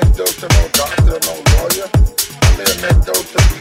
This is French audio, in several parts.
didn't live next door to no doctor, no lawyer. I live next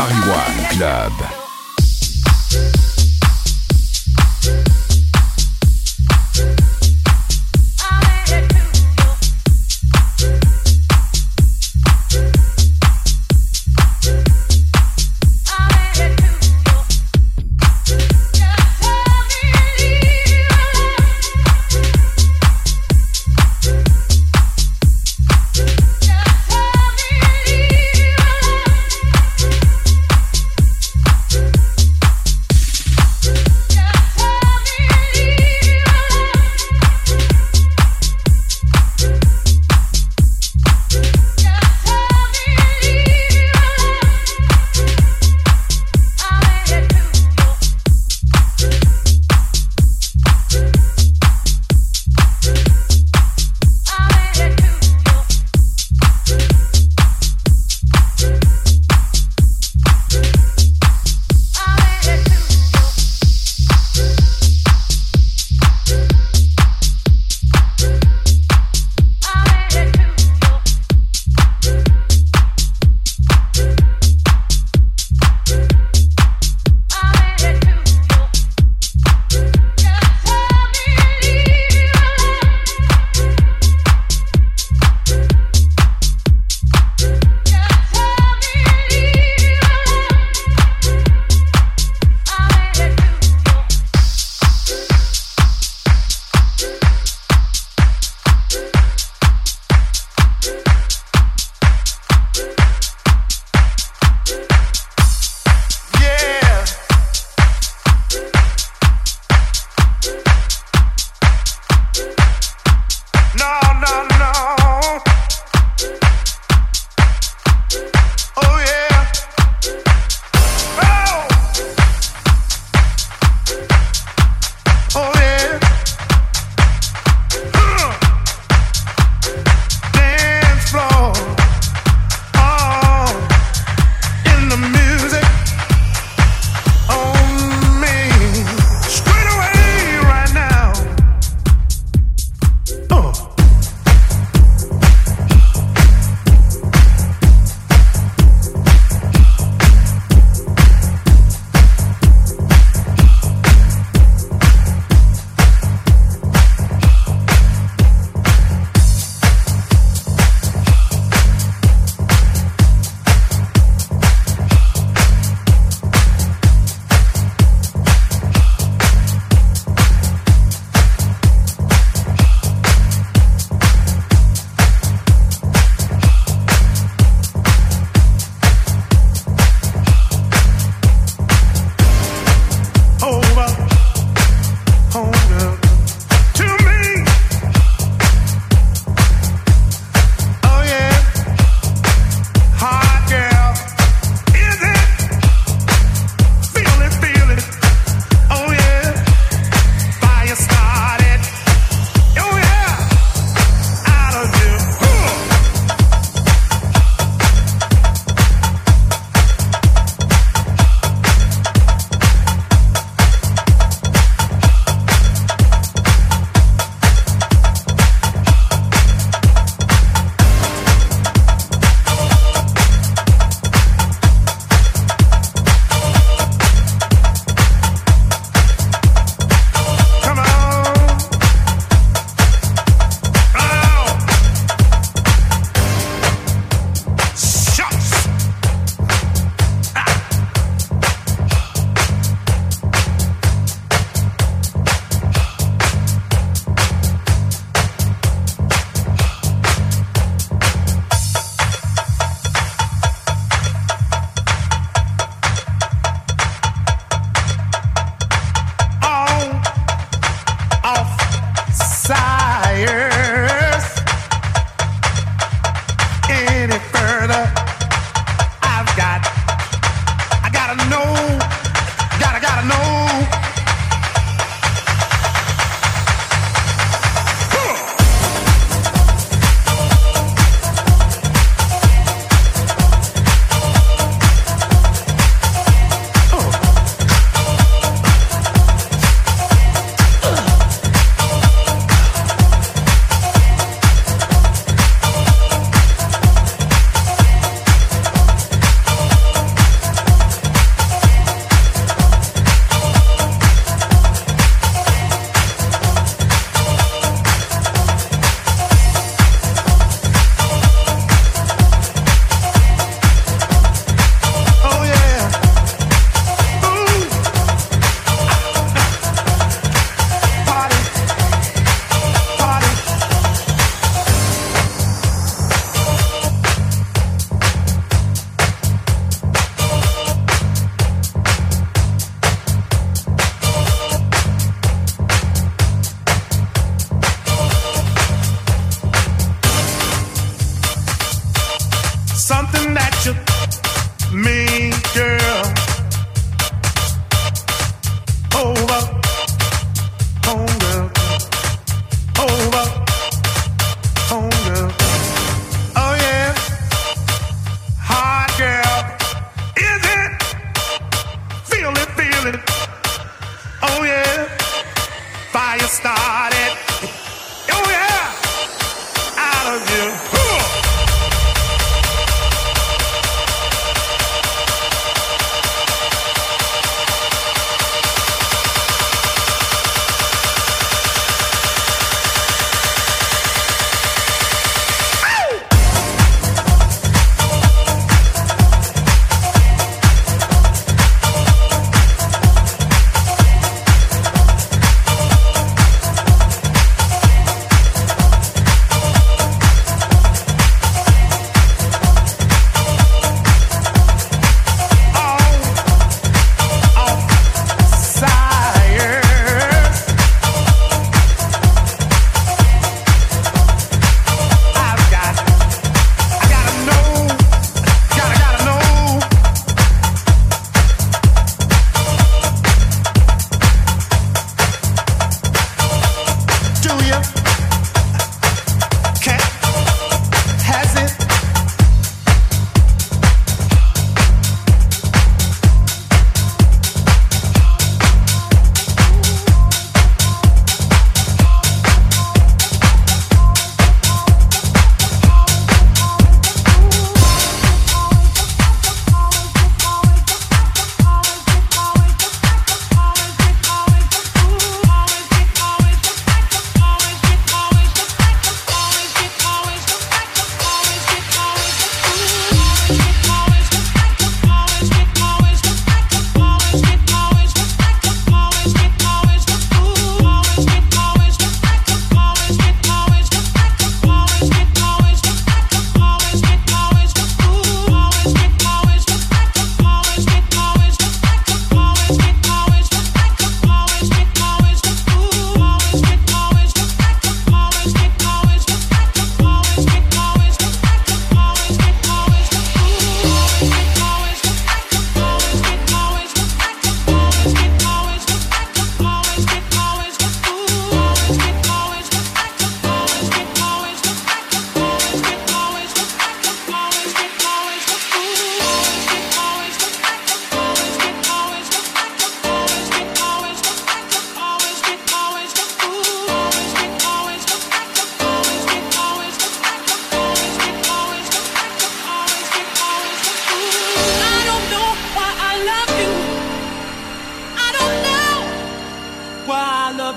Paris One Club.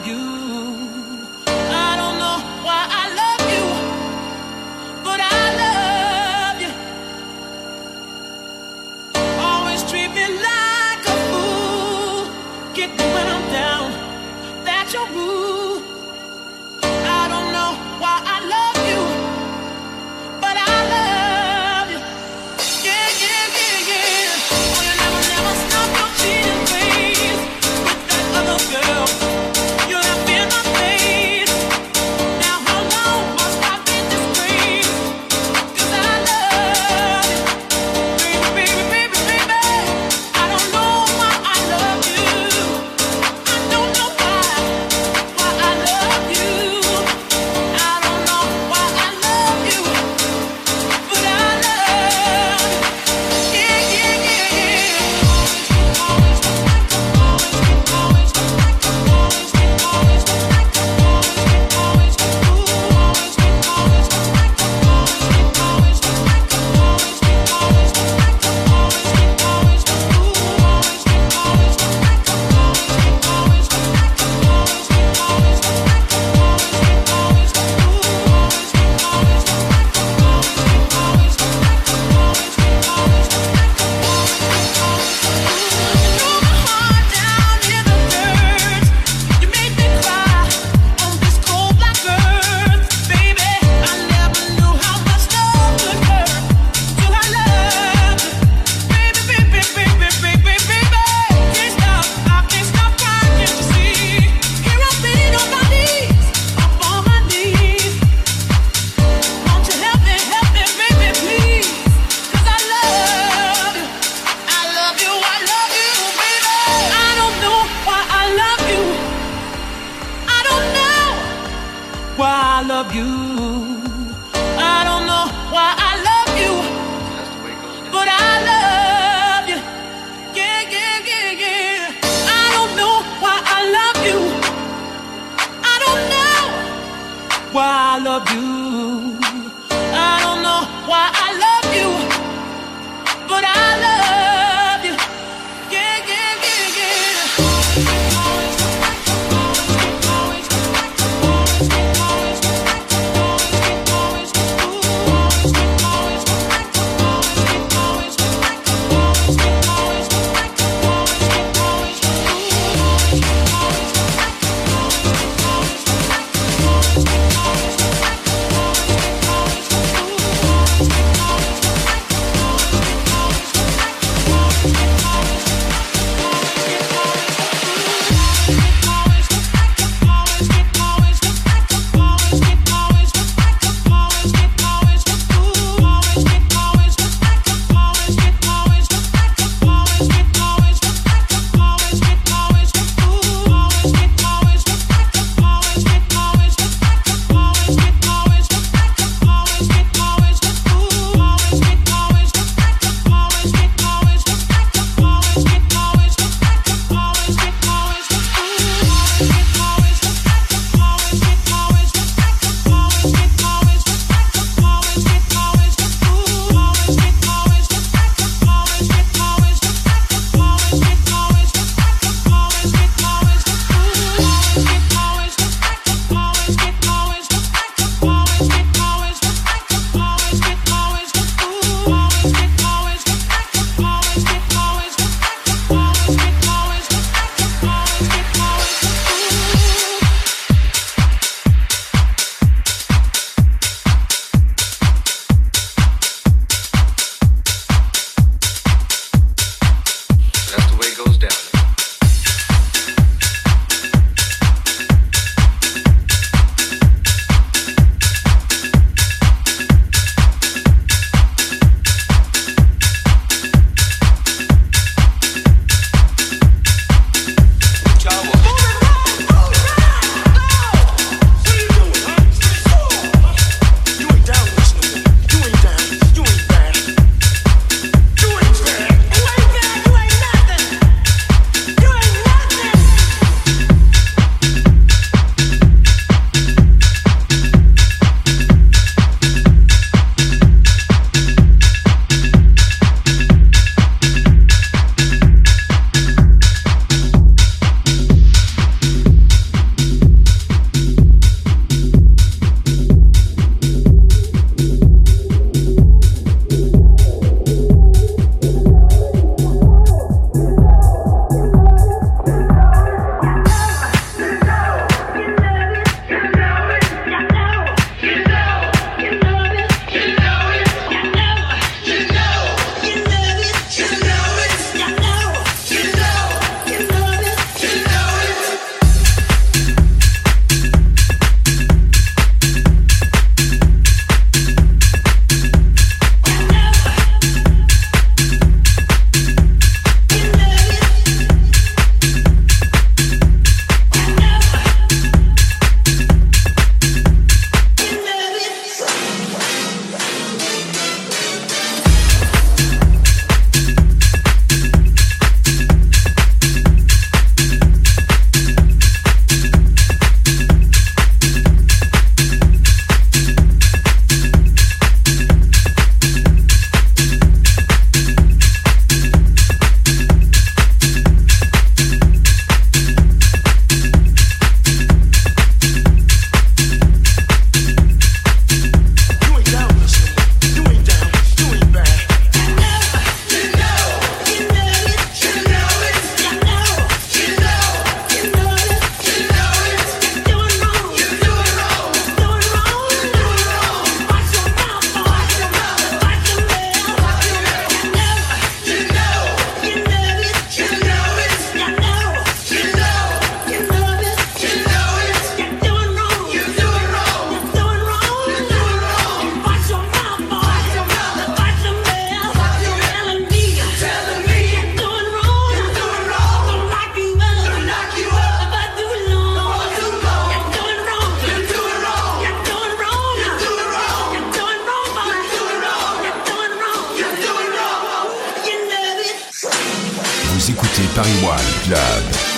you.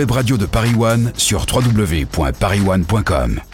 Web radios de Paris One sur www.parisone.com.